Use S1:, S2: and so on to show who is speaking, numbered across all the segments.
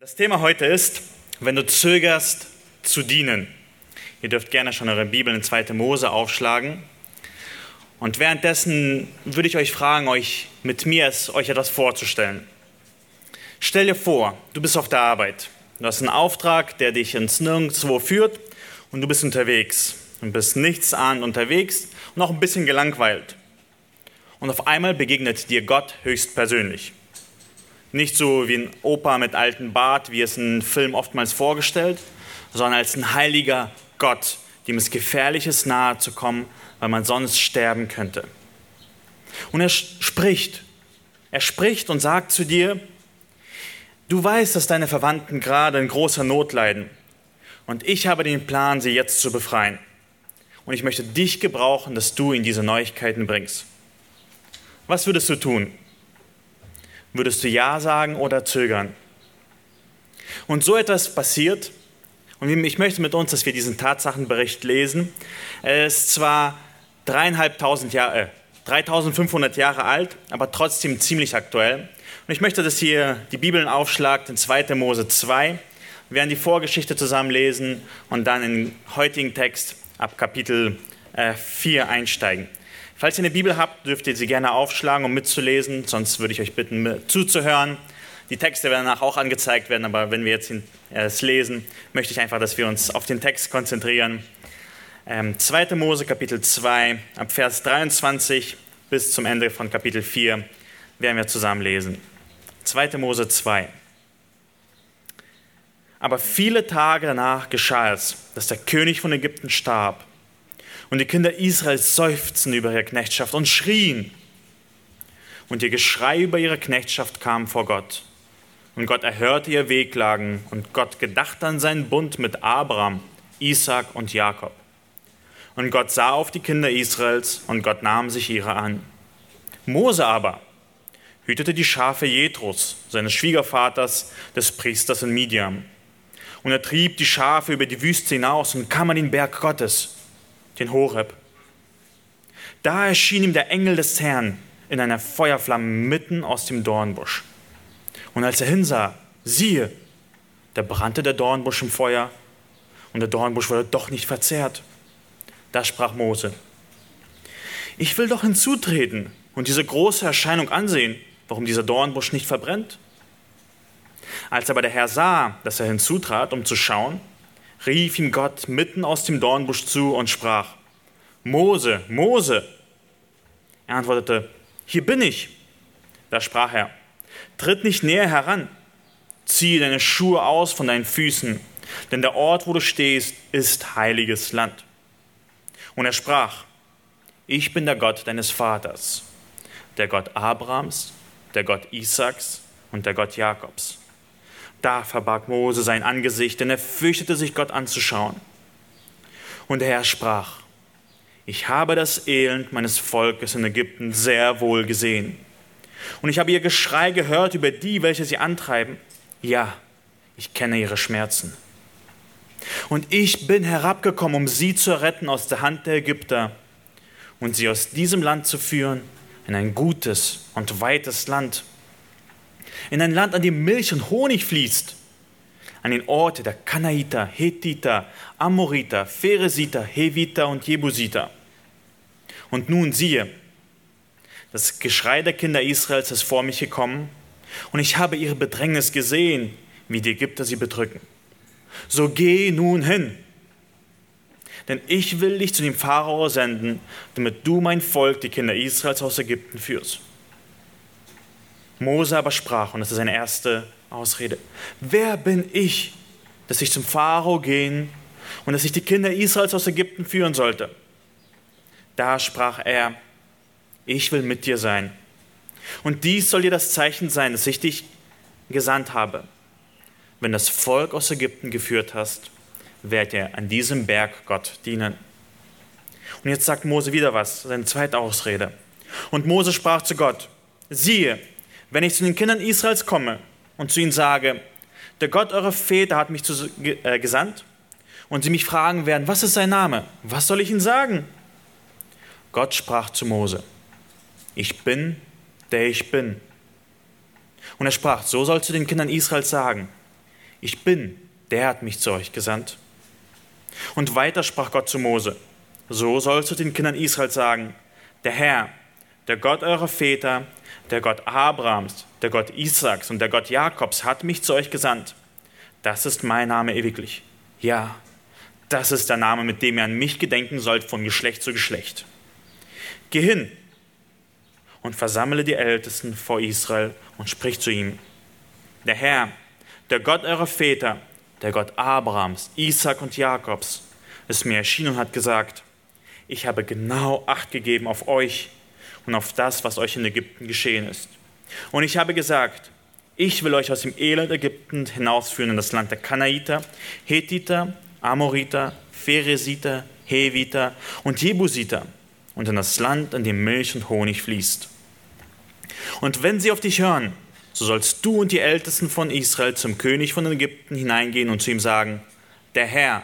S1: Das Thema heute ist, wenn du zögerst zu dienen. Ihr dürft gerne schon eure Bibel in 2. Mose aufschlagen. Und währenddessen würde ich euch fragen, euch mit mir es, euch etwas vorzustellen. Stell dir vor, du bist auf der Arbeit. Du hast einen Auftrag, der dich ins Nirgendwo führt und du bist unterwegs. Du bist nichts an unterwegs und auch ein bisschen gelangweilt. Und auf einmal begegnet dir Gott höchstpersönlich. Nicht so wie ein Opa mit altem Bart, wie es in Film oftmals vorgestellt, sondern als ein heiliger Gott, dem es gefährlich ist, nahe zu kommen, weil man sonst sterben könnte. Und er spricht. Er spricht und sagt zu dir, du weißt, dass deine Verwandten gerade in großer Not leiden. Und ich habe den Plan, sie jetzt zu befreien. Und ich möchte dich gebrauchen, dass du ihnen diese Neuigkeiten bringst. Was würdest du tun? Würdest du Ja sagen oder zögern? Und so etwas passiert, und ich möchte mit uns, dass wir diesen Tatsachenbericht lesen. Er ist zwar dreieinhalbtausend Jahre, äh, 3500 Jahre alt, aber trotzdem ziemlich aktuell. Und ich möchte, dass ihr die Bibeln aufschlagt in 2. Mose 2. Wir werden die Vorgeschichte zusammen lesen und dann in heutigen Text ab Kapitel 4 äh, einsteigen. Falls ihr eine Bibel habt, dürft ihr sie gerne aufschlagen, um mitzulesen. Sonst würde ich euch bitten, zuzuhören. Die Texte werden danach auch angezeigt werden, aber wenn wir jetzt es lesen, möchte ich einfach, dass wir uns auf den Text konzentrieren. Ähm, 2. Mose, Kapitel 2, ab Vers 23 bis zum Ende von Kapitel 4 werden wir zusammen lesen. 2. Mose 2. Aber viele Tage danach geschah es, dass der König von Ägypten starb und die Kinder Israels seufzten über ihre Knechtschaft und schrien. Und ihr Geschrei über ihre Knechtschaft kam vor Gott. Und Gott erhörte ihr Wehklagen und Gott gedachte an seinen Bund mit Abraham, Isaac und Jakob. Und Gott sah auf die Kinder Israels und Gott nahm sich ihrer an. Mose aber hütete die Schafe Jethros, seines Schwiegervaters, des Priesters in Midian. Und er trieb die Schafe über die Wüste hinaus und kam an den Berg Gottes den Horeb. Da erschien ihm der Engel des Herrn in einer Feuerflamme mitten aus dem Dornbusch. Und als er hinsah, siehe, da brannte der Dornbusch im Feuer und der Dornbusch wurde doch nicht verzehrt. Da sprach Mose, ich will doch hinzutreten und diese große Erscheinung ansehen, warum dieser Dornbusch nicht verbrennt. Als aber der Herr sah, dass er hinzutrat, um zu schauen, rief ihm Gott mitten aus dem Dornbusch zu und sprach, Mose, Mose. Er antwortete, hier bin ich. Da sprach er, tritt nicht näher heran, ziehe deine Schuhe aus von deinen Füßen, denn der Ort, wo du stehst, ist heiliges Land. Und er sprach, ich bin der Gott deines Vaters, der Gott Abrahams, der Gott Isaaks und der Gott Jakobs. Da verbarg Mose sein Angesicht, denn er fürchtete sich Gott anzuschauen. Und der Herr sprach, ich habe das Elend meines Volkes in Ägypten sehr wohl gesehen. Und ich habe ihr Geschrei gehört über die, welche sie antreiben. Ja, ich kenne ihre Schmerzen. Und ich bin herabgekommen, um sie zu retten aus der Hand der Ägypter und sie aus diesem Land zu führen in ein gutes und weites Land, in ein Land, an dem Milch und Honig fließt, an den Orte der Kanaiter, Hethiter, Amoriter, Pheresiter, Heviter und Jebusiter. Und nun siehe, das Geschrei der Kinder Israels ist vor mich gekommen, und ich habe ihre Bedrängnis gesehen, wie die Ägypter sie bedrücken. So geh nun hin, denn ich will dich zu dem Pharao senden, damit du mein Volk, die Kinder Israels aus Ägypten führst. Mose aber sprach, und das ist seine erste Ausrede, wer bin ich, dass ich zum Pharao gehen und dass ich die Kinder Israels aus Ägypten führen sollte? Da sprach er, ich will mit dir sein. Und dies soll dir das Zeichen sein, dass ich dich gesandt habe. Wenn das Volk aus Ägypten geführt hast, werdet ihr an diesem Berg Gott dienen. Und jetzt sagt Mose wieder was, seine zweite Ausrede. Und Mose sprach zu Gott, siehe, wenn ich zu den Kindern Israels komme und zu ihnen sage, der Gott eurer Väter hat mich zu, äh, gesandt, und sie mich fragen werden, was ist sein Name? Was soll ich ihnen sagen? Gott sprach zu Mose, ich bin, der ich bin. Und er sprach, so sollst du den Kindern Israels sagen, ich bin, der hat mich zu euch gesandt. Und weiter sprach Gott zu Mose, so sollst du den Kindern Israels sagen, der Herr, der Gott eurer Väter, der Gott Abrahams, der Gott Isaaks und der Gott Jakobs hat mich zu euch gesandt. Das ist mein Name ewiglich. Ja, das ist der Name, mit dem ihr an mich gedenken sollt von Geschlecht zu Geschlecht. Geh hin und versammle die Ältesten vor Israel und sprich zu ihm. Der Herr, der Gott eurer Väter, der Gott Abrahams, Isaak und Jakobs, ist mir erschienen und hat gesagt, ich habe genau Acht gegeben auf euch und auf das, was euch in Ägypten geschehen ist. Und ich habe gesagt, ich will euch aus dem Elend Ägypten hinausführen in das Land der Kanaiter, Hethiter, Amoriter, Pheresiter, Heviter und Jebusiter und in das Land, in dem Milch und Honig fließt. Und wenn sie auf dich hören, so sollst du und die Ältesten von Israel zum König von Ägypten hineingehen und zu ihm sagen, der Herr,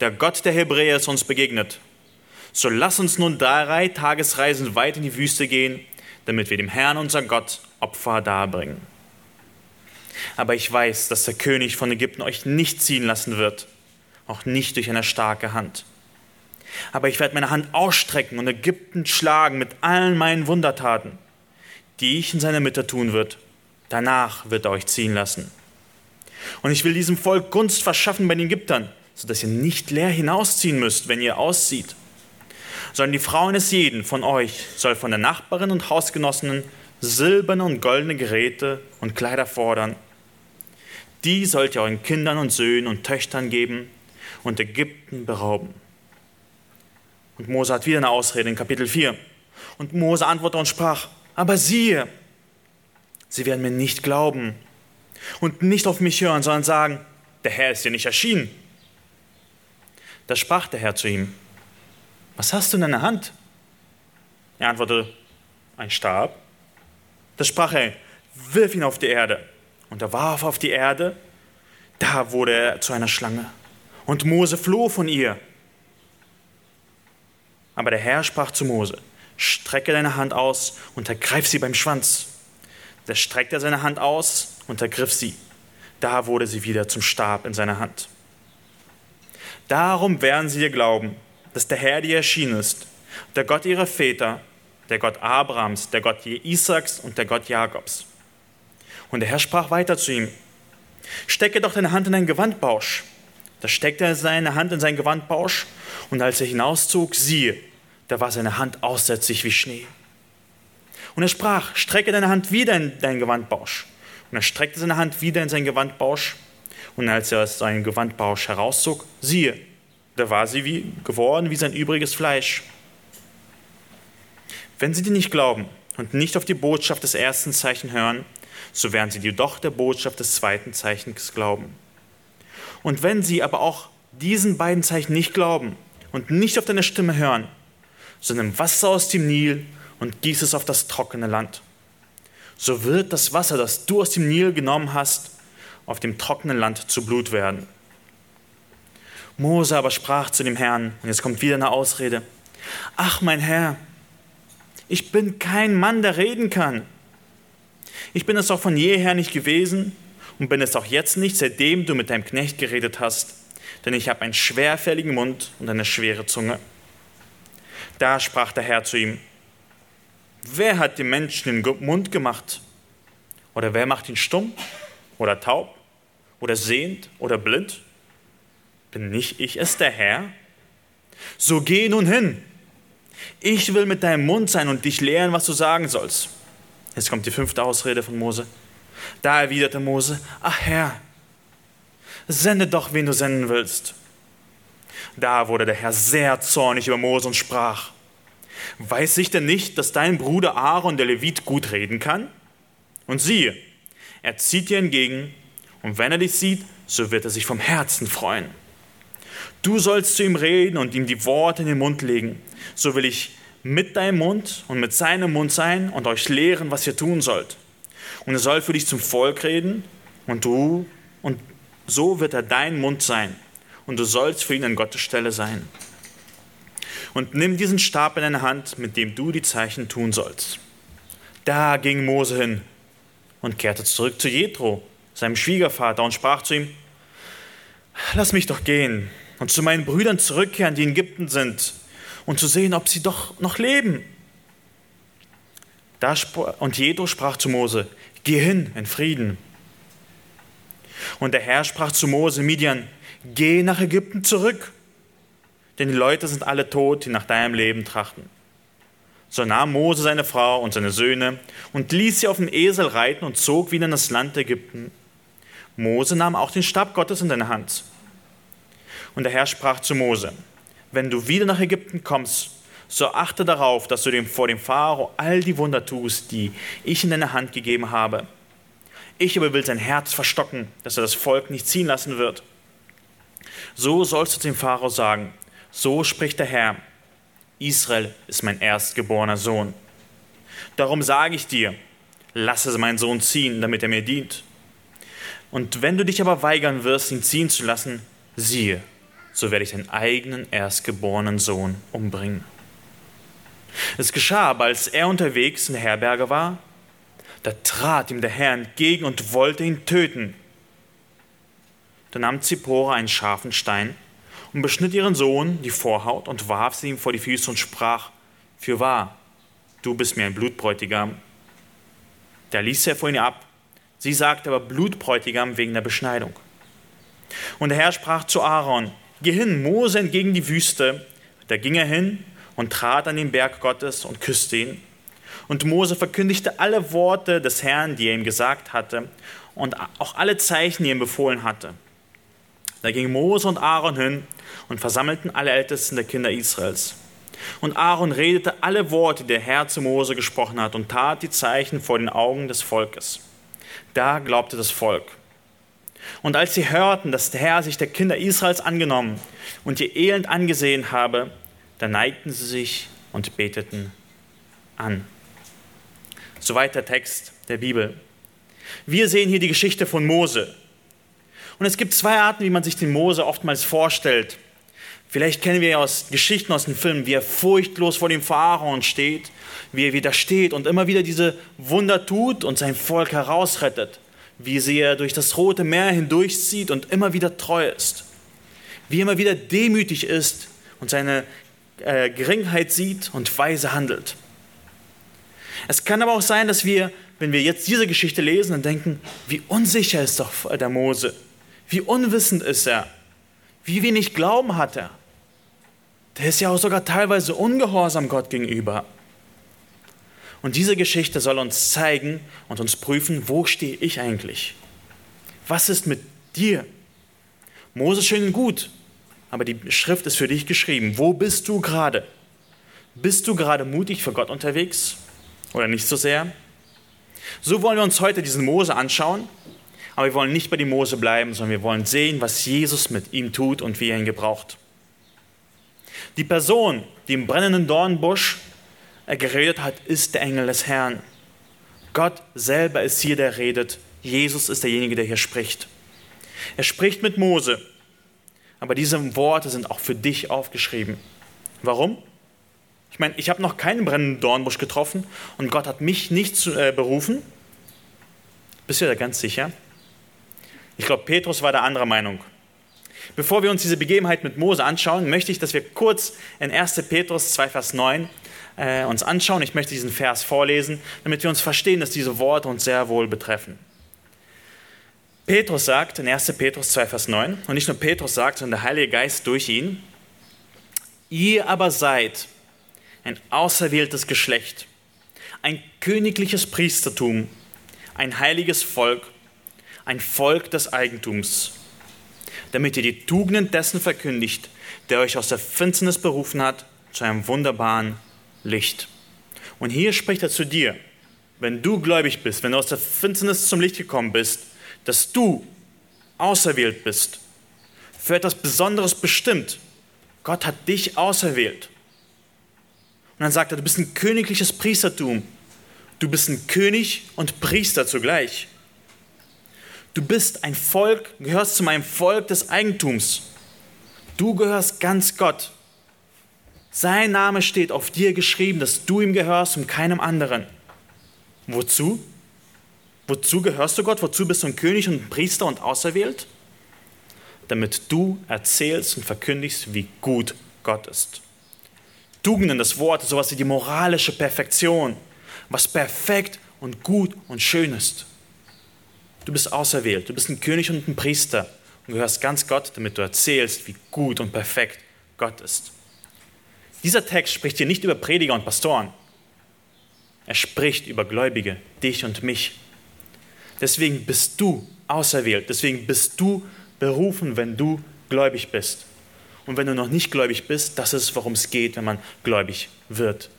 S1: der Gott der Hebräer ist uns begegnet. So lass uns nun drei Tagesreisen weit in die Wüste gehen, damit wir dem Herrn, unser Gott, Opfer darbringen. Aber ich weiß, dass der König von Ägypten euch nicht ziehen lassen wird, auch nicht durch eine starke Hand. Aber ich werde meine Hand ausstrecken und Ägypten schlagen mit allen meinen Wundertaten, die ich in seiner Mitte tun wird. Danach wird er euch ziehen lassen. Und ich will diesem Volk Gunst verschaffen bei den Ägyptern, sodass ihr nicht leer hinausziehen müsst, wenn ihr auszieht. Sondern die Frauen des jeden von euch soll von der Nachbarin und Hausgenossinnen silberne und goldene Geräte und Kleider fordern. Die sollt ihr euren Kindern und Söhnen und Töchtern geben und Ägypten berauben. Und Mose hat wieder eine Ausrede in Kapitel 4. Und Mose antwortete und sprach, aber siehe, sie werden mir nicht glauben und nicht auf mich hören, sondern sagen, der Herr ist dir nicht erschienen. Da sprach der Herr zu ihm, was hast du in deiner Hand? Er antwortete, ein Stab. Da sprach er, wirf ihn auf die Erde. Und er warf auf die Erde, da wurde er zu einer Schlange. Und Mose floh von ihr. Aber der Herr sprach zu Mose, strecke deine Hand aus und ergreif sie beim Schwanz. Da streckte er seine Hand aus und ergriff sie. Da wurde sie wieder zum Stab in seiner Hand. Darum werden sie dir glauben, dass der Herr dir erschienen ist, der Gott ihrer Väter, der Gott Abrahams, der Gott Isaaks und der Gott Jakobs. Und der Herr sprach weiter zu ihm, stecke doch deine Hand in deinen Gewandbausch. Da steckte er seine Hand in seinen Gewandbausch und als er hinauszog, siehe, da war seine Hand aussätzlich wie Schnee. Und er sprach, strecke deine Hand wieder in deinen Gewandbausch. Und er streckte seine Hand wieder in seinen Gewandbausch. Und als er aus seinem Gewandbausch herauszog, siehe, da war sie wie, geworden wie sein übriges Fleisch. Wenn sie dir nicht glauben und nicht auf die Botschaft des ersten Zeichen hören, so werden sie dir doch der Botschaft des zweiten Zeichens glauben. Und wenn sie aber auch diesen beiden Zeichen nicht glauben und nicht auf deine Stimme hören, so nimm Wasser aus dem Nil und gieß es auf das trockene Land. So wird das Wasser, das du aus dem Nil genommen hast, auf dem trockenen Land zu Blut werden. Mose aber sprach zu dem Herrn, und jetzt kommt wieder eine Ausrede, ach mein Herr, ich bin kein Mann, der reden kann. Ich bin es auch von jeher nicht gewesen und bin es auch jetzt nicht, seitdem du mit deinem Knecht geredet hast, denn ich habe einen schwerfälligen Mund und eine schwere Zunge. Da sprach der Herr zu ihm, wer hat dem Menschen den Mund gemacht? Oder wer macht ihn stumm oder taub oder sehend oder blind? Bin nicht ich es, der Herr? So geh nun hin. Ich will mit deinem Mund sein und dich lehren, was du sagen sollst. Jetzt kommt die fünfte Ausrede von Mose. Da erwiderte Mose, ach Herr, sende doch, wen du senden willst. Da wurde der Herr sehr zornig über Mose und sprach, weiß ich denn nicht, dass dein Bruder Aaron, der Levit, gut reden kann? Und siehe, er zieht dir entgegen, und wenn er dich sieht, so wird er sich vom Herzen freuen. Du sollst zu ihm reden und ihm die Worte in den Mund legen. So will ich mit deinem Mund und mit seinem Mund sein und euch lehren, was ihr tun sollt. Und er soll für dich zum Volk reden und du, und so wird er dein Mund sein und du sollst für ihn an Gottes Stelle sein. Und nimm diesen Stab in deine Hand, mit dem du die Zeichen tun sollst. Da ging Mose hin und kehrte zurück zu Jethro, seinem Schwiegervater, und sprach zu ihm: lass mich doch gehen und zu meinen Brüdern zurückkehren, die in Ägypten sind, und zu sehen, ob sie doch noch leben. Da und Jethro sprach zu Mose, geh hin in Frieden. Und der Herr sprach zu Mose, Midian, geh nach Ägypten zurück, denn die Leute sind alle tot, die nach deinem Leben trachten. So nahm Mose seine Frau und seine Söhne und ließ sie auf dem Esel reiten und zog wieder in das Land Ägypten. Mose nahm auch den Stab Gottes in deine Hand. Und der Herr sprach zu Mose, wenn du wieder nach Ägypten kommst, so achte darauf, dass du dem, vor dem Pharao all die Wunder tust, die ich in deine Hand gegeben habe. Ich aber will sein Herz verstocken, dass er das Volk nicht ziehen lassen wird. So sollst du dem Pharao sagen, so spricht der Herr, Israel ist mein erstgeborener Sohn. Darum sage ich dir, lasse meinen Sohn ziehen, damit er mir dient. Und wenn du dich aber weigern wirst, ihn ziehen zu lassen, siehe, so werde ich deinen eigenen erstgeborenen Sohn umbringen. Es geschah aber, als er unterwegs in der Herberge war, da trat ihm der Herr entgegen und wollte ihn töten. Da nahm Zippora einen scharfen Stein und beschnitt ihren Sohn die Vorhaut und warf sie ihm vor die Füße und sprach, für wahr, du bist mir ein Blutbräutigam. Da ließ er vor ihn ab. Sie sagte aber Blutbräutigam wegen der Beschneidung. Und der Herr sprach zu Aaron, Geh hin, Mose entgegen die Wüste. Da ging er hin und trat an den Berg Gottes und küsste ihn. Und Mose verkündigte alle Worte des Herrn, die er ihm gesagt hatte, und auch alle Zeichen, die er ihm befohlen hatte. Da gingen Mose und Aaron hin und versammelten alle Ältesten der Kinder Israels. Und Aaron redete alle Worte, die der Herr zu Mose gesprochen hat, und tat die Zeichen vor den Augen des Volkes. Da glaubte das Volk. Und als sie hörten, dass der Herr sich der Kinder Israels angenommen und ihr Elend angesehen habe, da neigten sie sich und beteten an. Soweit der Text der Bibel. Wir sehen hier die Geschichte von Mose. Und es gibt zwei Arten, wie man sich den Mose oftmals vorstellt. Vielleicht kennen wir ja aus Geschichten aus den Filmen, wie er furchtlos vor dem Pharaon steht, wie er wieder steht und immer wieder diese Wunder tut und sein Volk herausrettet wie sie er durch das Rote Meer hindurchzieht und immer wieder treu ist, wie er immer wieder demütig ist und seine äh, Geringheit sieht und weise handelt. Es kann aber auch sein, dass wir, wenn wir jetzt diese Geschichte lesen, dann denken, wie unsicher ist doch der Mose, wie unwissend ist er, wie wenig Glauben hat er. Der ist ja auch sogar teilweise ungehorsam Gott gegenüber. Und diese Geschichte soll uns zeigen und uns prüfen, wo stehe ich eigentlich? Was ist mit dir? Mose schön gut, aber die Schrift ist für dich geschrieben. Wo bist du gerade? Bist du gerade mutig für Gott unterwegs oder nicht so sehr? So wollen wir uns heute diesen Mose anschauen, aber wir wollen nicht bei dem Mose bleiben, sondern wir wollen sehen, was Jesus mit ihm tut und wie er ihn gebraucht. Die Person, die im brennenden Dornbusch er geredet hat, ist der Engel des Herrn. Gott selber ist hier, der redet. Jesus ist derjenige, der hier spricht. Er spricht mit Mose, aber diese Worte sind auch für dich aufgeschrieben. Warum? Ich meine, ich habe noch keinen brennenden Dornbusch getroffen und Gott hat mich nicht zu, äh, berufen. Bist du da ganz sicher? Ich glaube, Petrus war der anderer Meinung. Bevor wir uns diese Begebenheit mit Mose anschauen, möchte ich, dass wir kurz in 1. Petrus 2, Vers 9 äh, uns anschauen. Ich möchte diesen Vers vorlesen, damit wir uns verstehen, dass diese Worte uns sehr wohl betreffen. Petrus sagt in 1. Petrus 2, Vers 9, und nicht nur Petrus sagt, sondern der Heilige Geist durch ihn, ihr aber seid ein auserwähltes Geschlecht, ein königliches Priestertum, ein heiliges Volk, ein Volk des Eigentums, damit ihr die Tugenden dessen verkündigt, der euch aus der Finsternis berufen hat, zu einem wunderbaren Licht. Und hier spricht er zu dir, wenn du gläubig bist, wenn du aus der Finsternis zum Licht gekommen bist, dass du auserwählt bist, für etwas Besonderes bestimmt. Gott hat dich auserwählt. Und dann sagt er, du bist ein königliches Priestertum. Du bist ein König und Priester zugleich. Du bist ein Volk, gehörst zu meinem Volk des Eigentums. Du gehörst ganz Gott. Sein Name steht auf dir geschrieben, dass du ihm gehörst und keinem anderen. Wozu? Wozu gehörst du Gott? Wozu bist du ein König und ein Priester und auserwählt? damit du erzählst und verkündigst, wie gut Gott ist. Tugenden, das Wort, sowas wie die moralische Perfektion, was perfekt und gut und schön ist. Du bist auserwählt, du bist ein König und ein Priester und gehörst ganz Gott, damit du erzählst, wie gut und perfekt Gott ist. Dieser Text spricht hier nicht über Prediger und Pastoren. Er spricht über Gläubige, dich und mich. Deswegen bist du auserwählt, deswegen bist du berufen, wenn du gläubig bist. Und wenn du noch nicht gläubig bist, das ist, worum es geht, wenn man gläubig wird.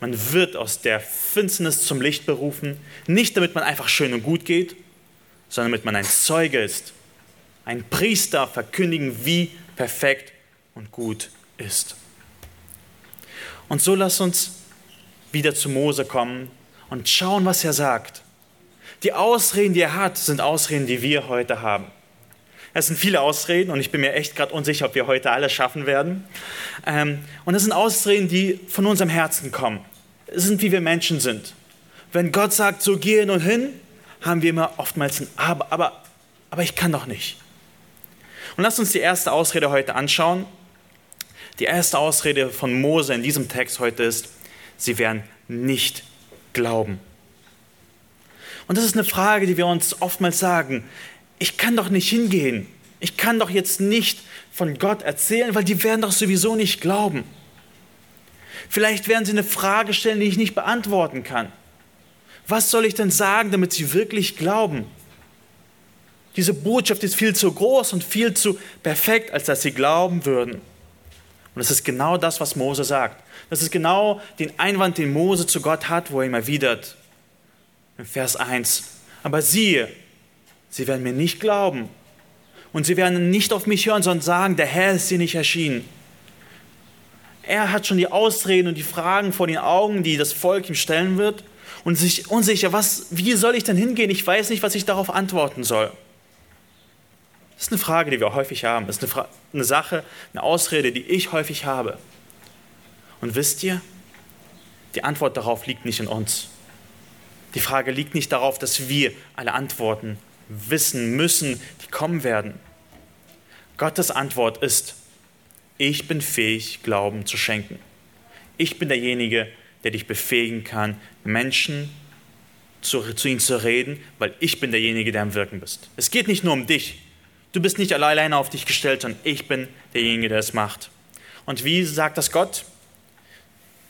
S1: Man wird aus der Finsternis zum Licht berufen, nicht damit man einfach schön und gut geht, sondern damit man ein Zeuge ist, ein Priester verkündigen, wie perfekt und gut ist. Und so lass uns wieder zu Mose kommen und schauen, was er sagt. Die Ausreden, die er hat, sind Ausreden, die wir heute haben. Es sind viele Ausreden und ich bin mir echt gerade unsicher, ob wir heute alle schaffen werden. Ähm, und es sind Ausreden, die von unserem Herzen kommen. Es sind, wie wir Menschen sind. Wenn Gott sagt, so gehe nun hin, haben wir immer oftmals ein Aber, aber, aber ich kann doch nicht. Und lasst uns die erste Ausrede heute anschauen. Die erste Ausrede von Mose in diesem Text heute ist, sie werden nicht glauben. Und das ist eine Frage, die wir uns oftmals sagen ich kann doch nicht hingehen. Ich kann doch jetzt nicht von Gott erzählen, weil die werden doch sowieso nicht glauben. Vielleicht werden sie eine Frage stellen, die ich nicht beantworten kann. Was soll ich denn sagen, damit sie wirklich glauben? Diese Botschaft ist viel zu groß und viel zu perfekt, als dass sie glauben würden. Und das ist genau das, was Mose sagt. Das ist genau den Einwand, den Mose zu Gott hat, wo er ihm erwidert. In Vers 1. Aber siehe, Sie werden mir nicht glauben. Und sie werden nicht auf mich hören, sondern sagen, der Herr ist dir nicht erschienen. Er hat schon die Ausreden und die Fragen vor den Augen, die das Volk ihm stellen wird. Und sich unsicher, was, wie soll ich denn hingehen? Ich weiß nicht, was ich darauf antworten soll. Das ist eine Frage, die wir häufig haben. Das ist eine, Fra eine Sache, eine Ausrede, die ich häufig habe. Und wisst ihr, die Antwort darauf liegt nicht in uns. Die Frage liegt nicht darauf, dass wir alle Antworten wissen müssen, die kommen werden. Gottes Antwort ist, ich bin fähig, Glauben zu schenken. Ich bin derjenige, der dich befähigen kann, Menschen zu, zu ihnen zu reden, weil ich bin derjenige, der am Wirken bist. Es geht nicht nur um dich. Du bist nicht alleine auf dich gestellt, sondern ich bin derjenige, der es macht. Und wie sagt das Gott?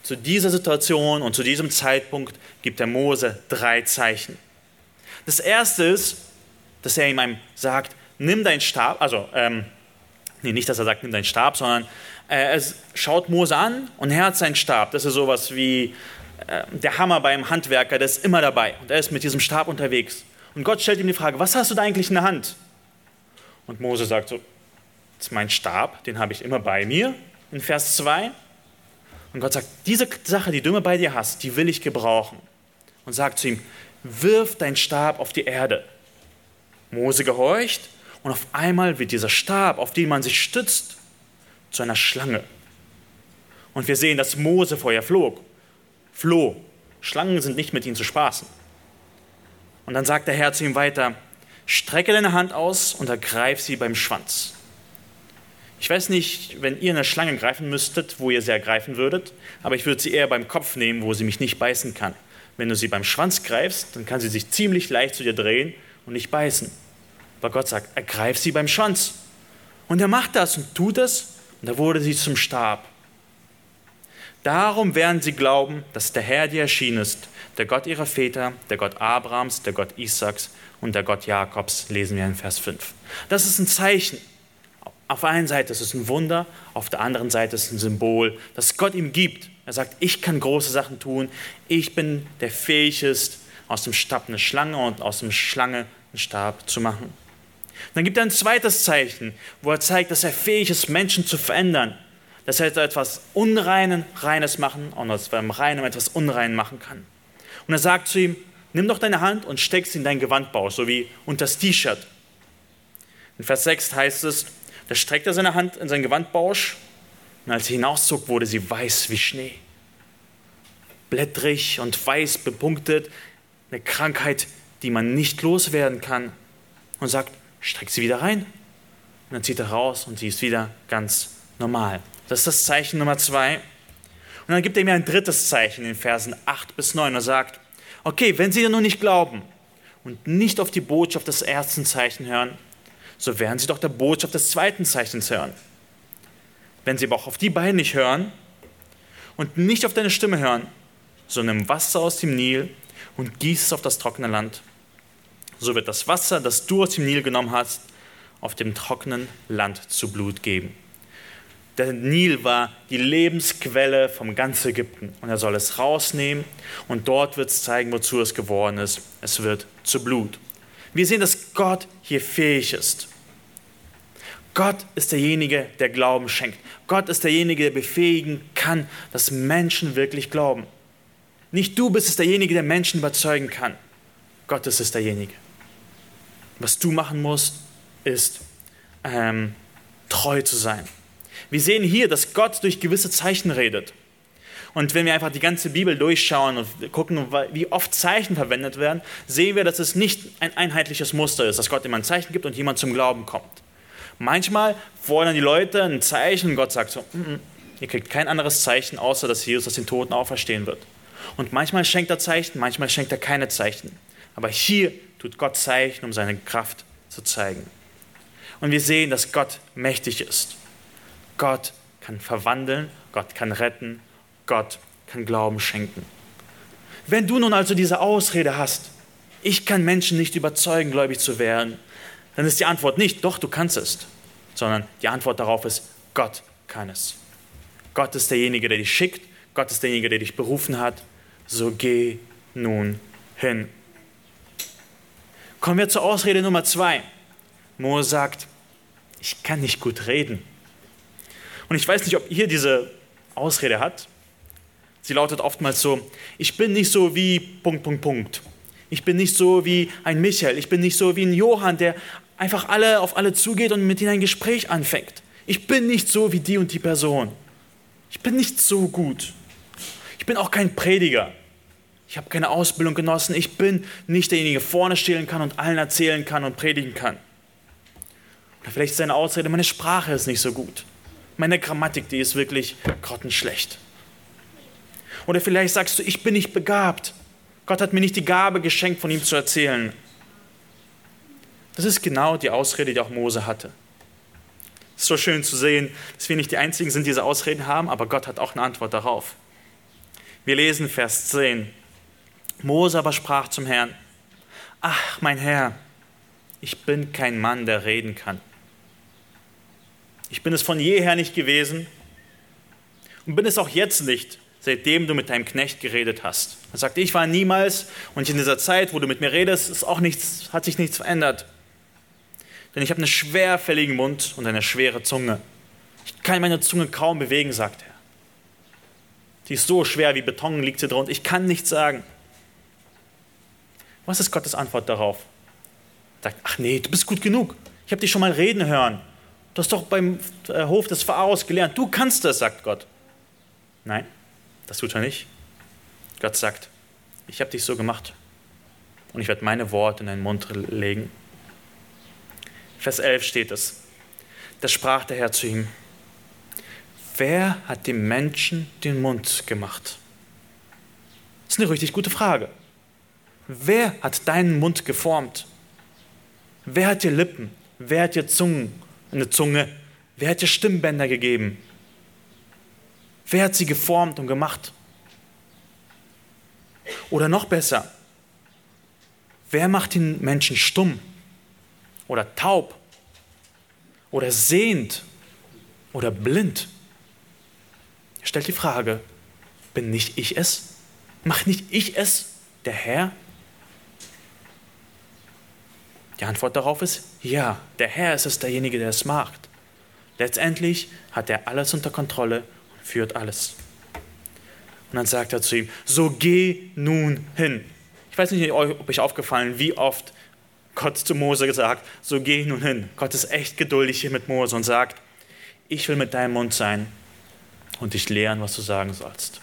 S1: Zu dieser Situation und zu diesem Zeitpunkt gibt der Mose drei Zeichen. Das erste ist, dass er ihm sagt, nimm deinen Stab, also ähm, nee, nicht, dass er sagt, nimm deinen Stab, sondern äh, er schaut Mose an und er hat seinen Stab. Das ist sowas wie äh, der Hammer beim Handwerker, der ist immer dabei und er ist mit diesem Stab unterwegs. Und Gott stellt ihm die Frage, was hast du da eigentlich in der Hand? Und Mose sagt so, das ist mein Stab, den habe ich immer bei mir, in Vers 2. Und Gott sagt, diese Sache, die du immer bei dir hast, die will ich gebrauchen. Und sagt zu ihm, wirf deinen Stab auf die Erde. Mose gehorcht und auf einmal wird dieser Stab, auf den man sich stützt, zu einer Schlange. Und wir sehen, dass Mose vorher flog. Floh. Schlangen sind nicht mit ihm zu spaßen. Und dann sagt der Herr zu ihm weiter, strecke deine Hand aus und ergreif sie beim Schwanz. Ich weiß nicht, wenn ihr eine Schlange greifen müsstet, wo ihr sie ergreifen würdet, aber ich würde sie eher beim Kopf nehmen, wo sie mich nicht beißen kann. Wenn du sie beim Schwanz greifst, dann kann sie sich ziemlich leicht zu dir drehen und nicht beißen. Aber Gott sagt, ergreif sie beim Schwanz. Und er macht das und tut es und da wurde sie zum Stab. Darum werden sie glauben, dass der Herr dir erschienen ist, der Gott ihrer Väter, der Gott Abrahams, der Gott Isaaks und der Gott Jakobs, lesen wir in Vers 5. Das ist ein Zeichen. Auf der einen Seite ist es ein Wunder, auf der anderen Seite ist es ein Symbol, das Gott ihm gibt. Er sagt, ich kann große Sachen tun, ich bin der fähig ist, aus dem Stab eine Schlange und aus dem Schlange einen Stab zu machen. Dann gibt er ein zweites Zeichen, wo er zeigt, dass er fähig ist, Menschen zu verändern. Dass er etwas Unreinen Reines machen und aus beim Reinen etwas Unrein machen kann. Und er sagt zu ihm, nimm doch deine Hand und steck sie in dein so wie unter das T-Shirt. In Vers 6 heißt es, da streckte er seine Hand in seinen Gewandbausch und als er hinauszog, wurde sie weiß wie Schnee. Blättrig und weiß bepunktet, eine Krankheit, die man nicht loswerden kann. Und sagt, streck sie wieder rein. Und dann zieht er raus und sie ist wieder ganz normal. Das ist das Zeichen Nummer zwei. Und dann gibt er mir ein drittes Zeichen in den Versen 8 bis 9 und sagt, okay, wenn sie nun nicht glauben und nicht auf die Botschaft des ersten Zeichen hören, so werden sie doch der Botschaft des zweiten Zeichens hören. Wenn sie aber auch auf die beiden nicht hören und nicht auf deine Stimme hören, so nimm Wasser aus dem Nil und gieß es auf das trockene Land. So wird das Wasser, das du aus dem Nil genommen hast, auf dem trockenen Land zu Blut geben. Der Nil war die Lebensquelle vom ganzen Ägypten und er soll es rausnehmen und dort wird es zeigen, wozu es geworden ist. Es wird zu Blut. Wir sehen, dass Gott hier fähig ist. Gott ist derjenige, der Glauben schenkt. Gott ist derjenige, der befähigen kann, dass Menschen wirklich glauben. Nicht du bist es derjenige, der Menschen überzeugen kann. Gott ist es derjenige. Was du machen musst, ist ähm, treu zu sein. Wir sehen hier, dass Gott durch gewisse Zeichen redet. Und wenn wir einfach die ganze Bibel durchschauen und gucken, wie oft Zeichen verwendet werden, sehen wir, dass es nicht ein einheitliches Muster ist, dass Gott immer ein Zeichen gibt und jemand zum Glauben kommt. Manchmal fordern die Leute ein Zeichen und Gott sagt so, mm -mm, ihr kriegt kein anderes Zeichen, außer dass Jesus aus den Toten auferstehen wird. Und manchmal schenkt er Zeichen, manchmal schenkt er keine Zeichen. Aber hier tut Gott Zeichen, um seine Kraft zu zeigen. Und wir sehen, dass Gott mächtig ist. Gott kann verwandeln, Gott kann retten, Gott kann Glauben schenken. Wenn du nun also diese Ausrede hast, ich kann Menschen nicht überzeugen, gläubig zu werden, dann ist die Antwort nicht, doch, du kannst es, sondern die Antwort darauf ist, Gott kann es. Gott ist derjenige, der dich schickt, Gott ist derjenige, der dich berufen hat, so geh nun hin. Kommen wir zur Ausrede Nummer zwei. Mose sagt, ich kann nicht gut reden. Und ich weiß nicht, ob ihr diese Ausrede hat. Sie lautet oftmals so, ich bin nicht so wie Punkt, Punkt, Punkt. Ich bin nicht so wie ein Michael. Ich bin nicht so wie ein Johann, der einfach alle auf alle zugeht und mit ihnen ein Gespräch anfängt. Ich bin nicht so wie die und die Person. Ich bin nicht so gut. Ich bin auch kein Prediger. Ich habe keine Ausbildung genossen. Ich bin nicht derjenige, der vorne stehen kann und allen erzählen kann und predigen kann. Oder vielleicht ist seine Ausrede, meine Sprache ist nicht so gut. Meine Grammatik, die ist wirklich grottenschlecht. Oder vielleicht sagst du, ich bin nicht begabt. Gott hat mir nicht die Gabe geschenkt, von ihm zu erzählen. Das ist genau die Ausrede, die auch Mose hatte. Es ist so schön zu sehen, dass wir nicht die Einzigen sind, die diese Ausreden haben, aber Gott hat auch eine Antwort darauf. Wir lesen Vers 10. Mose aber sprach zum Herrn, ach mein Herr, ich bin kein Mann, der reden kann. Ich bin es von jeher nicht gewesen und bin es auch jetzt nicht, seitdem du mit deinem Knecht geredet hast. Er sagte, ich war niemals und in dieser Zeit, wo du mit mir redest, ist auch nichts, hat sich nichts verändert denn ich habe einen schwerfälligen Mund und eine schwere Zunge. Ich kann meine Zunge kaum bewegen, sagt er. Die ist so schwer wie Beton, liegt sie drunter. Ich kann nichts sagen. Was ist Gottes Antwort darauf? Er sagt, ach nee, du bist gut genug. Ich habe dich schon mal reden hören. Du hast doch beim äh, Hof des Pharaos gelernt. Du kannst das, sagt Gott. Nein, das tut er nicht. Gott sagt, ich habe dich so gemacht und ich werde meine Worte in deinen Mund legen Vers 11 steht es. Da sprach der Herr zu ihm, wer hat dem Menschen den Mund gemacht? Das ist eine richtig gute Frage. Wer hat deinen Mund geformt? Wer hat dir Lippen? Wer hat dir Zungen, eine Zunge? Wer hat dir Stimmbänder gegeben? Wer hat sie geformt und gemacht? Oder noch besser, wer macht den Menschen stumm? oder taub oder sehend oder blind. Stellt die Frage, bin nicht ich es? Mach nicht ich es, der Herr? Die Antwort darauf ist ja, der Herr ist es derjenige, der es macht. Letztendlich hat er alles unter Kontrolle und führt alles. Und dann sagt er zu ihm, so geh nun hin. Ich weiß nicht, ob euch aufgefallen, wie oft Gott zu Mose gesagt, so geh nun hin. Gott ist echt geduldig hier mit Mose und sagt, ich will mit deinem Mund sein und dich lehren, was du sagen sollst.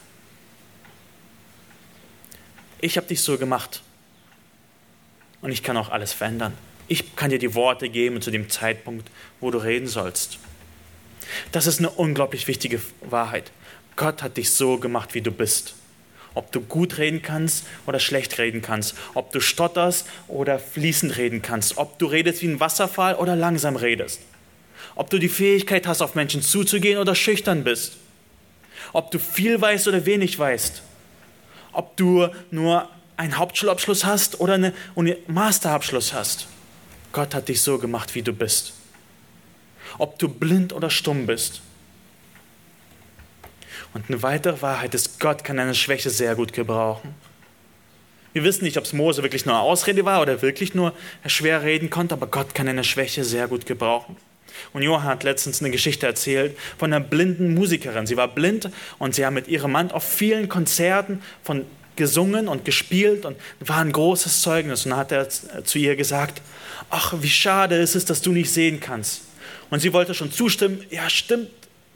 S1: Ich habe dich so gemacht und ich kann auch alles verändern. Ich kann dir die Worte geben zu dem Zeitpunkt, wo du reden sollst. Das ist eine unglaublich wichtige Wahrheit. Gott hat dich so gemacht, wie du bist. Ob du gut reden kannst oder schlecht reden kannst, ob du stotterst oder fließend reden kannst, ob du redest wie ein Wasserfall oder langsam redest, ob du die Fähigkeit hast, auf Menschen zuzugehen oder schüchtern bist, ob du viel weißt oder wenig weißt, ob du nur einen Hauptschulabschluss hast oder einen Masterabschluss hast. Gott hat dich so gemacht, wie du bist. Ob du blind oder stumm bist. Und eine weitere Wahrheit ist, Gott kann deine Schwäche sehr gut gebrauchen. Wir wissen nicht, ob es Mose wirklich nur eine Ausrede war oder wirklich nur schwer reden konnte, aber Gott kann deine Schwäche sehr gut gebrauchen. Und Johann hat letztens eine Geschichte erzählt von einer blinden Musikerin. Sie war blind und sie haben mit ihrem Mann auf vielen Konzerten von gesungen und gespielt und war ein großes Zeugnis. Und dann hat er zu ihr gesagt, ach, wie schade ist es, dass du nicht sehen kannst. Und sie wollte schon zustimmen, ja stimmt,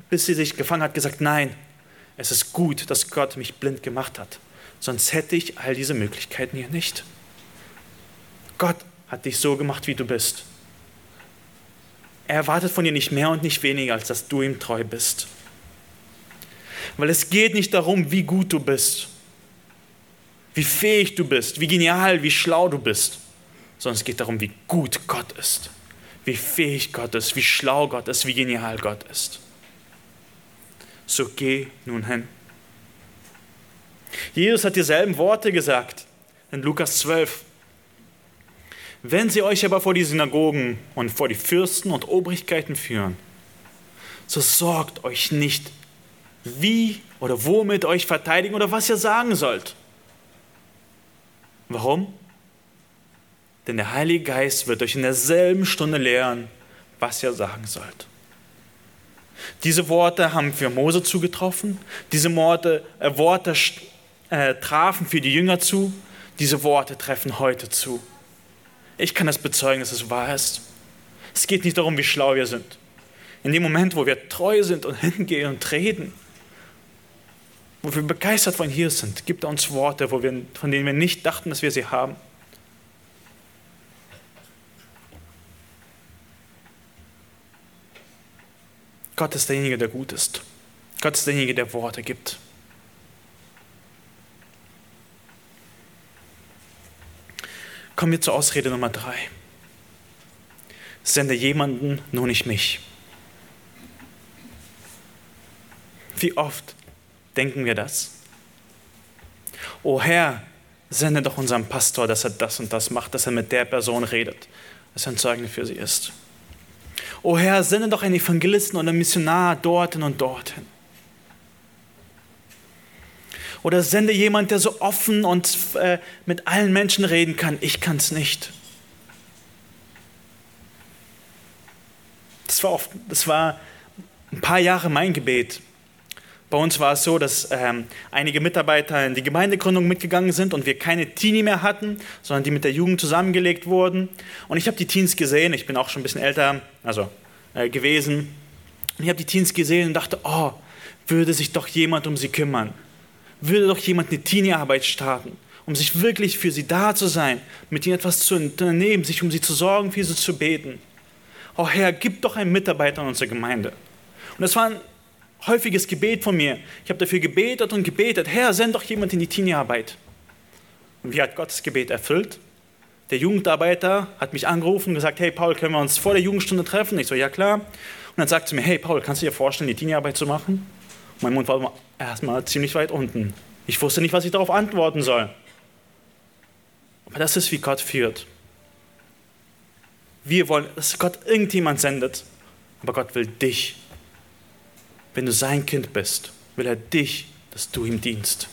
S1: bis sie sich gefangen hat, gesagt, nein, es ist gut, dass Gott mich blind gemacht hat. Sonst hätte ich all diese Möglichkeiten hier nicht. Gott hat dich so gemacht, wie du bist. Er erwartet von dir nicht mehr und nicht weniger, als dass du ihm treu bist. Weil es geht nicht darum, wie gut du bist, wie fähig du bist, wie genial, wie schlau du bist, sondern es geht darum, wie gut Gott ist, wie fähig Gott ist, wie schlau Gott ist, wie genial Gott ist. So geh nun hin. Jesus hat dieselben Worte gesagt in Lukas 12. Wenn sie euch aber vor die Synagogen und vor die Fürsten und Obrigkeiten führen, so sorgt euch nicht, wie oder womit euch verteidigen oder was ihr sagen sollt. Warum? Denn der Heilige Geist wird euch in derselben Stunde lehren, was ihr sagen sollt. Diese Worte haben für Mose zugetroffen, diese Worte, äh, Worte äh, trafen für die Jünger zu, diese Worte treffen heute zu. Ich kann das bezeugen, dass es wahr ist. Es geht nicht darum, wie schlau wir sind. In dem Moment, wo wir treu sind und hingehen und reden, wo wir begeistert von hier sind, gibt er uns Worte, wo wir, von denen wir nicht dachten, dass wir sie haben. Gott ist derjenige, der gut ist. Gott ist derjenige, der Worte gibt. Kommen wir zur Ausrede Nummer drei. Sende jemanden, nur nicht mich. Wie oft denken wir das? O Herr, sende doch unserem Pastor, dass er das und das macht, dass er mit der Person redet, dass er ein Zeugnis für sie ist. O Herr, sende doch einen Evangelisten oder einen Missionar dorthin und dorthin. Oder sende jemand, der so offen und äh, mit allen Menschen reden kann. Ich kann es nicht. Das war, oft, das war ein paar Jahre mein Gebet. Bei uns war es so, dass ähm, einige Mitarbeiter in die Gemeindegründung mitgegangen sind und wir keine Teenie mehr hatten, sondern die mit der Jugend zusammengelegt wurden. Und ich habe die Teens gesehen, ich bin auch schon ein bisschen älter also, äh, gewesen. Und ich habe die Teens gesehen und dachte, oh, würde sich doch jemand um sie kümmern würde doch jemand eine Teenie-Arbeit starten, um sich wirklich für sie da zu sein, mit ihnen etwas zu unternehmen, sich um sie zu sorgen, für sie zu beten. Oh Herr, gib doch einen Mitarbeiter in unserer Gemeinde. Und das war ein häufiges Gebet von mir. Ich habe dafür gebetet und gebetet, Herr, send doch jemand in die Teenie-Arbeit. Und wie hat Gott das Gebet erfüllt? Der Jugendarbeiter hat mich angerufen und gesagt, hey Paul, können wir uns vor der Jugendstunde treffen? Ich so, ja klar. Und dann sagte er mir, hey Paul, kannst du dir vorstellen, die Teenie-Arbeit zu machen? Mein Mund war erstmal ziemlich weit unten. Ich wusste nicht, was ich darauf antworten soll. Aber das ist, wie Gott führt. Wir wollen, dass Gott irgendjemand sendet, aber Gott will dich. Wenn du sein Kind bist, will er dich, dass du ihm dienst.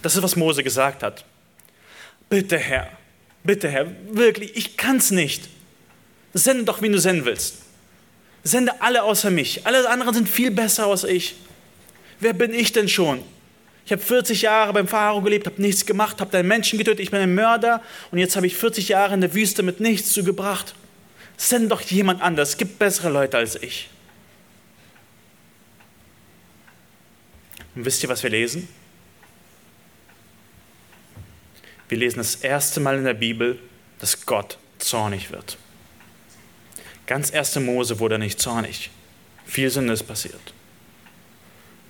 S1: Das ist, was Mose gesagt hat. Bitte, Herr, bitte, Herr, wirklich, ich kann es nicht. Sende doch, wen du senden willst. Sende alle außer mich. Alle anderen sind viel besser als ich. Wer bin ich denn schon? Ich habe 40 Jahre beim Pharao gelebt, habe nichts gemacht, habe einen Menschen getötet, ich bin ein Mörder und jetzt habe ich 40 Jahre in der Wüste mit nichts zugebracht. Send doch jemand anders, es gibt bessere Leute als ich. Und wisst ihr, was wir lesen? Wir lesen das erste Mal in der Bibel, dass Gott zornig wird. Ganz erste Mose wurde nicht zornig. Viel Sünde ist passiert.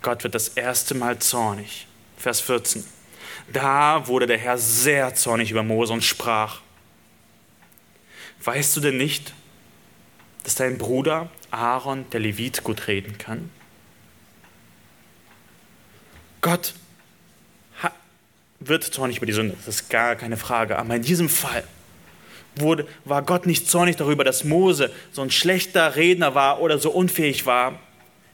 S1: Gott wird das erste Mal zornig. Vers 14. Da wurde der Herr sehr zornig über Mose und sprach, weißt du denn nicht, dass dein Bruder Aaron, der Levit, gut reden kann? Gott wird zornig über die Sünde, das ist gar keine Frage. Aber in diesem Fall wurde, war Gott nicht zornig darüber, dass Mose so ein schlechter Redner war oder so unfähig war.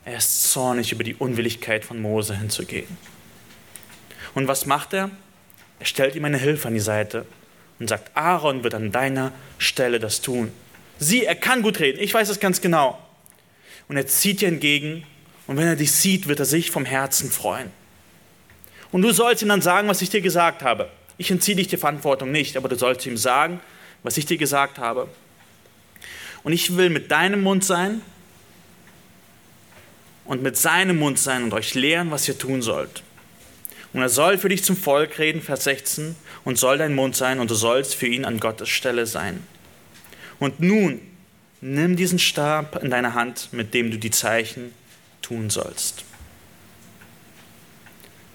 S1: Er ist zornig über die Unwilligkeit von Mose hinzugehen. Und was macht er? Er stellt ihm eine Hilfe an die Seite und sagt, Aaron wird an deiner Stelle das tun. Sieh, er kann gut reden, ich weiß es ganz genau. Und er zieht dir entgegen und wenn er dich sieht, wird er sich vom Herzen freuen. Und du sollst ihm dann sagen, was ich dir gesagt habe. Ich entziehe dich die Verantwortung nicht, aber du sollst ihm sagen, was ich dir gesagt habe. Und ich will mit deinem Mund sein und mit seinem Mund sein und euch lehren, was ihr tun sollt. Und er soll für dich zum Volk reden, Vers 16, und soll dein Mund sein, und du sollst für ihn an Gottes Stelle sein. Und nun, nimm diesen Stab in deine Hand, mit dem du die Zeichen tun sollst.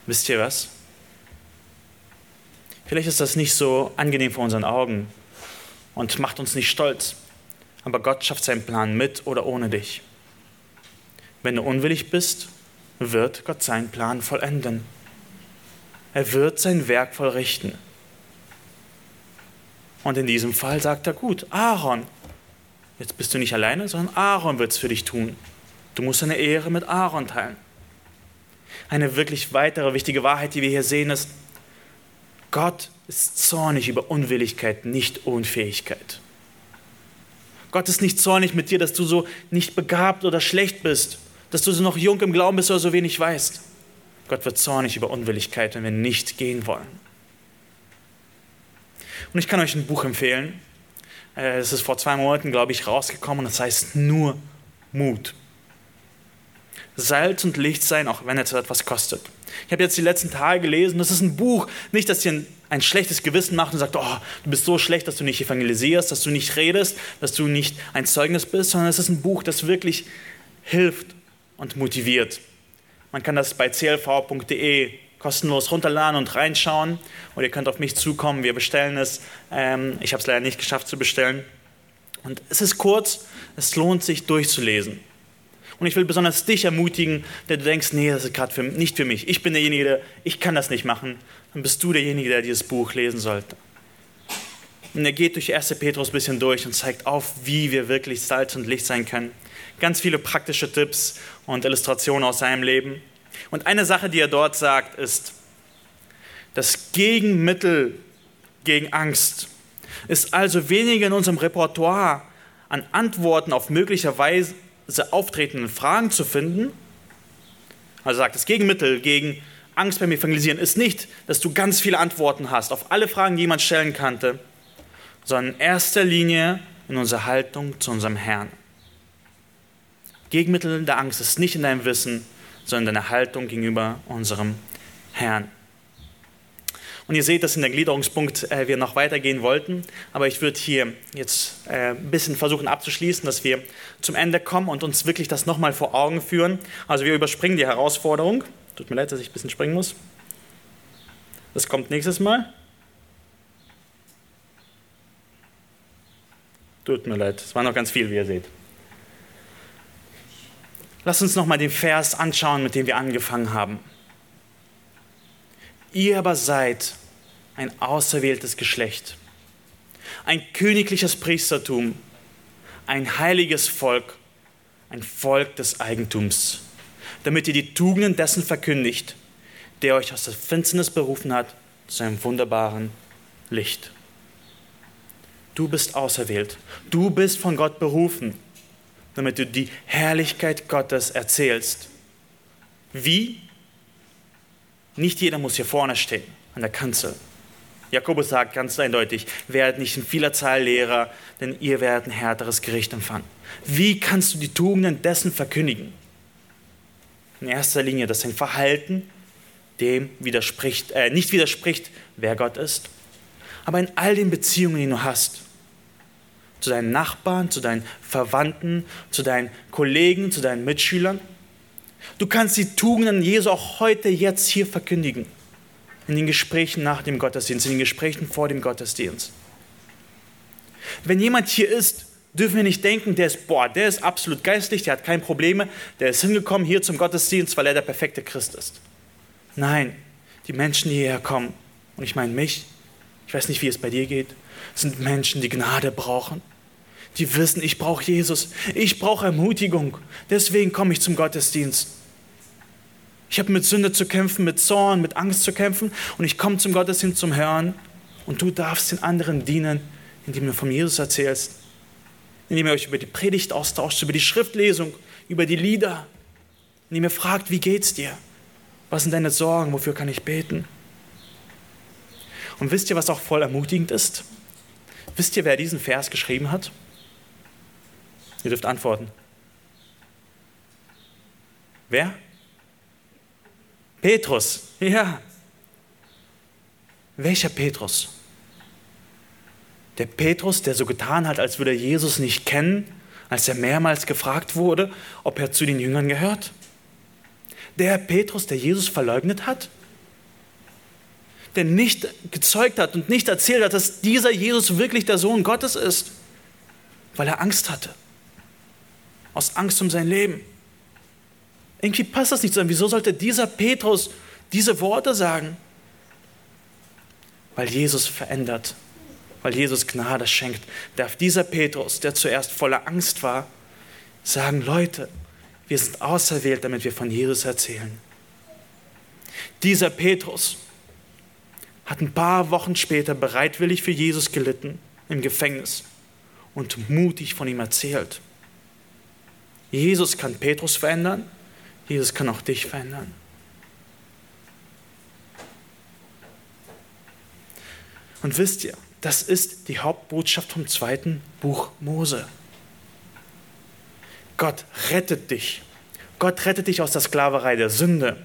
S1: Wisst ihr was? Vielleicht ist das nicht so angenehm vor unseren Augen und macht uns nicht stolz, aber Gott schafft seinen Plan mit oder ohne dich. Wenn du unwillig bist, wird Gott seinen Plan vollenden. Er wird sein Werk vollrichten. Und in diesem Fall sagt er, gut, Aaron, jetzt bist du nicht alleine, sondern Aaron wird es für dich tun. Du musst deine Ehre mit Aaron teilen. Eine wirklich weitere wichtige Wahrheit, die wir hier sehen, ist, Gott ist zornig über Unwilligkeit, nicht Unfähigkeit. Gott ist nicht zornig mit dir, dass du so nicht begabt oder schlecht bist, dass du so noch jung im Glauben bist oder so wenig weißt. Gott wird zornig über Unwilligkeit, wenn wir nicht gehen wollen. Und ich kann euch ein Buch empfehlen. Äh, es ist vor zwei Monaten, glaube ich, rausgekommen und das heißt nur Mut. Salz und Licht sein, auch wenn es etwas kostet. Ich habe jetzt die letzten Tage gelesen, das ist ein Buch, nicht, dass ihr ein, ein, schlechtes Gewissen macht und sagt, oh, du bist so schlecht, dass du nicht evangelisierst, dass du nicht redest, dass du nicht ein Zeugnis bist, sondern es ist ein Buch, das wirklich hilft und motiviert. Man kann das bei clv.de kostenlos runterladen und reinschauen. Oder ihr könnt auf mich zukommen, wir bestellen es. Ähm, ich habe es leider nicht geschafft zu bestellen. Und es ist kurz, es lohnt sich durchzulesen. Und ich will besonders dich ermutigen, der du denkst, nee, das ist gerade nicht für mich. Ich bin derjenige, der, ich kann das nicht machen. Dann bist du derjenige, der dieses Buch lesen sollte. Und er geht durch 1. Petrus ein bisschen durch und zeigt auf, wie wir wirklich Salz und Licht sein können ganz viele praktische Tipps und Illustrationen aus seinem Leben. Und eine Sache, die er dort sagt, ist, das Gegenmittel gegen Angst ist also weniger in unserem Repertoire an Antworten auf möglicherweise auftretende Fragen zu finden. Also sagt, das Gegenmittel gegen Angst beim Evangelisieren ist nicht, dass du ganz viele Antworten hast auf alle Fragen, die jemand stellen kannte, sondern in erster Linie in unserer Haltung zu unserem Herrn. Gegenmittel der Angst ist nicht in deinem Wissen, sondern in deiner Haltung gegenüber unserem Herrn. Und ihr seht, dass in der Gliederungspunkt äh, wir noch weitergehen wollten, aber ich würde hier jetzt äh, ein bisschen versuchen abzuschließen, dass wir zum Ende kommen und uns wirklich das nochmal vor Augen führen. Also wir überspringen die Herausforderung. Tut mir leid, dass ich ein bisschen springen muss. Das kommt nächstes Mal. Tut mir leid, es war noch ganz viel, wie ihr seht. Lass uns nochmal den Vers anschauen, mit dem wir angefangen haben. Ihr aber seid ein auserwähltes Geschlecht, ein königliches Priestertum, ein heiliges Volk, ein Volk des Eigentums, damit ihr die Tugenden dessen verkündigt, der euch aus der Finsternis berufen hat zu einem wunderbaren Licht. Du bist auserwählt, du bist von Gott berufen damit du die Herrlichkeit Gottes erzählst. Wie? Nicht jeder muss hier vorne stehen, an der Kanzel. Jakobus sagt ganz eindeutig, werdet nicht in vieler Zahl Lehrer, denn ihr werdet ein härteres Gericht empfangen. Wie kannst du die Tugenden dessen verkündigen? In erster Linie, dass dein Verhalten dem widerspricht, äh, nicht widerspricht, wer Gott ist. aber in all den Beziehungen, die du hast. Zu deinen Nachbarn, zu deinen Verwandten, zu deinen Kollegen, zu deinen Mitschülern. Du kannst die Tugenden Jesu auch heute, jetzt hier verkündigen. In den Gesprächen nach dem Gottesdienst, in den Gesprächen vor dem Gottesdienst. Wenn jemand hier ist, dürfen wir nicht denken, der ist, boah, der ist absolut geistlich, der hat keine Probleme, der ist hingekommen hier zum Gottesdienst, weil er der perfekte Christ ist. Nein, die Menschen, die hierher kommen, und ich meine mich, ich weiß nicht, wie es bei dir geht, sind Menschen, die Gnade brauchen. Die wissen, ich brauche Jesus, ich brauche Ermutigung. Deswegen komme ich zum Gottesdienst. Ich habe mit Sünde zu kämpfen, mit Zorn, mit Angst zu kämpfen und ich komme zum Gottesdienst zum Hören und du darfst den anderen dienen, indem du von Jesus erzählst, indem ihr euch über die Predigt austauscht, über die Schriftlesung, über die Lieder, indem ihr fragt, wie geht's dir? Was sind deine Sorgen? Wofür kann ich beten? Und wisst ihr, was auch voll ermutigend ist? Wisst ihr, wer diesen Vers geschrieben hat? Ihr dürft antworten. Wer? Petrus. Ja. Welcher Petrus? Der Petrus, der so getan hat, als würde er Jesus nicht kennen, als er mehrmals gefragt wurde, ob er zu den Jüngern gehört? Der Petrus, der Jesus verleugnet hat? der nicht gezeugt hat und nicht erzählt hat, dass dieser Jesus wirklich der Sohn Gottes ist, weil er Angst hatte. Aus Angst um sein Leben. Irgendwie passt das nicht zusammen. Wieso sollte dieser Petrus diese Worte sagen? Weil Jesus verändert, weil Jesus Gnade schenkt, darf dieser Petrus, der zuerst voller Angst war, sagen, Leute, wir sind auserwählt, damit wir von Jesus erzählen. Dieser Petrus, hat ein paar Wochen später bereitwillig für Jesus gelitten im Gefängnis und mutig von ihm erzählt. Jesus kann Petrus verändern, Jesus kann auch dich verändern. Und wisst ihr, das ist die Hauptbotschaft vom zweiten Buch Mose. Gott rettet dich. Gott rettet dich aus der Sklaverei der Sünde,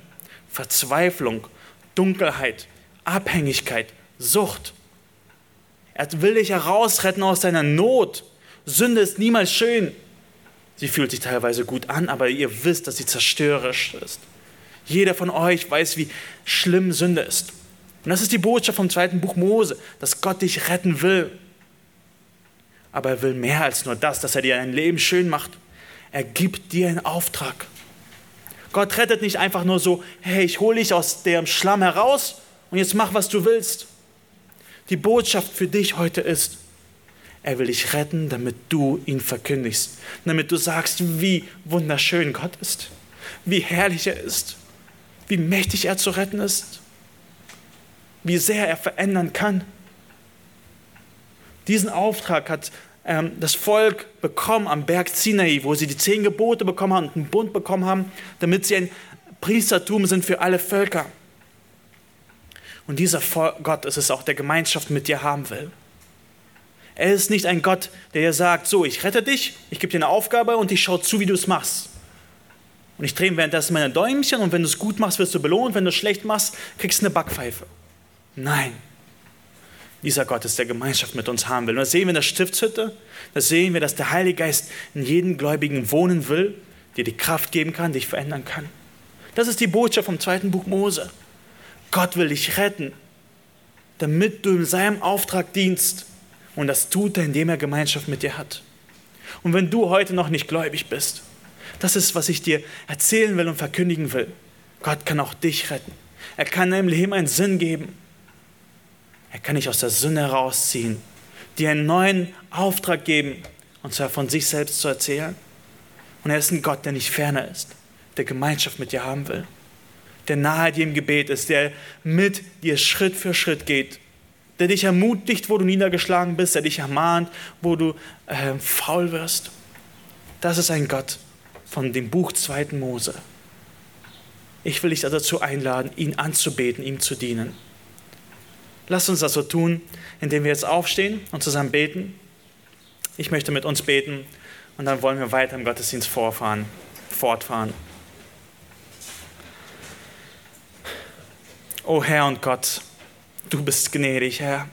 S1: Verzweiflung, Dunkelheit, Abhängigkeit, Sucht. Er will dich herausretten aus deiner Not. Sünde ist niemals schön. Sie fühlt sich teilweise gut an, aber ihr wisst, dass sie zerstörerisch ist. Jeder von euch weiß, wie schlimm Sünde ist. Und das ist die Botschaft vom zweiten Buch Mose, dass Gott dich retten will. Aber er will mehr als nur das, dass er dir dein Leben schön macht. Er gibt dir einen Auftrag. Gott rettet nicht einfach nur so, hey, ich hole dich aus dem Schlamm heraus und jetzt mach, was du willst. Die Botschaft für dich heute ist, er will dich retten, damit du ihn verkündigst, damit du sagst, wie wunderschön Gott ist, wie herrlich er ist, wie mächtig er zu retten ist, wie sehr er verändern kann. Diesen Auftrag hat ähm, das Volk bekommen am Berg Sinai, wo sie die zehn Gebote bekommen haben und einen Bund bekommen haben, damit sie ein Priestertum sind für alle Völker. Und dieser Gott ist es auch, der Gemeinschaft mit dir haben will. Er ist nicht ein Gott, der dir sagt, so, ich rette dich, ich gebe dir eine Aufgabe und ich schaue zu, wie du es machst. Und ich drehe währenddessen meine Däumchen und wenn du es gut machst, wirst du belohnt, wenn du es schlecht machst, kriegst du eine Backpfeife. Nein, dieser Gott ist, der Gemeinschaft mit uns haben will. Und das sehen wir in der Stiftshütte, da sehen wir, dass der Heilige Geist in jedem Gläubigen wohnen will, dir die Kraft geben kann, dich verändern kann. Das ist die Botschaft vom zweiten Buch Mose. Gott will dich retten, damit du in seinem Auftrag dienst. Und das tut er, indem er Gemeinschaft mit dir hat. Und wenn du heute noch nicht gläubig bist, das ist, was ich dir erzählen will und verkündigen will. Gott kann auch dich retten. Er kann deinem Leben einen Sinn geben. Er kann dich aus der Sünde herausziehen, dir einen neuen Auftrag geben, und zwar von sich selbst zu erzählen. Und er ist ein Gott, der nicht ferner ist, der Gemeinschaft mit dir haben will der nahe dir im Gebet ist, der mit dir Schritt für Schritt geht, der dich ermutigt, wo du niedergeschlagen bist, der dich ermahnt, wo du äh, faul wirst. Das ist ein Gott von dem Buch 2. Mose. Ich will dich dazu einladen, ihn anzubeten, ihm zu dienen. Lass uns das so tun, indem wir jetzt aufstehen und zusammen beten. Ich möchte mit uns beten und dann wollen wir weiter im Gottesdienst vorfahren, fortfahren. O Herr und Gott, du bist gnädig, Herr.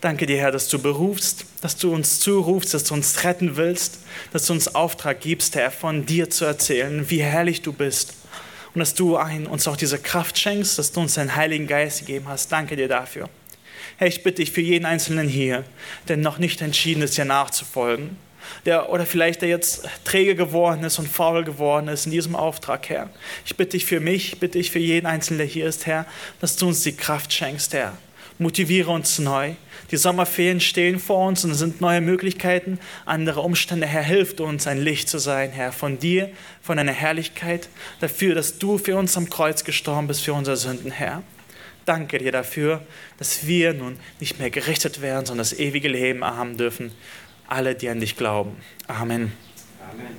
S1: Danke dir, Herr, dass du berufst, dass du uns zurufst, dass du uns retten willst, dass du uns Auftrag gibst, Herr, von dir zu erzählen, wie herrlich du bist. Und dass du ein, uns auch diese Kraft schenkst, dass du uns deinen Heiligen Geist gegeben hast. Danke dir dafür. Herr, ich bitte dich für jeden Einzelnen hier, der noch nicht entschieden ist, dir nachzufolgen, der, oder vielleicht der jetzt träge geworden ist und faul geworden ist in diesem Auftrag, Herr. Ich bitte dich für mich, ich bitte dich für jeden Einzelnen, der hier ist, Herr, dass du uns die Kraft schenkst, Herr. Motiviere uns neu. Die Sommerferien stehen vor uns und sind neue Möglichkeiten, andere Umstände. Herr, hilft uns, ein Licht zu sein, Herr, von dir, von deiner Herrlichkeit, dafür, dass du für uns am Kreuz gestorben bist, für unsere Sünden, Herr. Danke dir dafür, dass wir nun nicht mehr gerichtet werden, sondern das ewige Leben haben dürfen. Alle, die an dich glauben. Amen. Amen.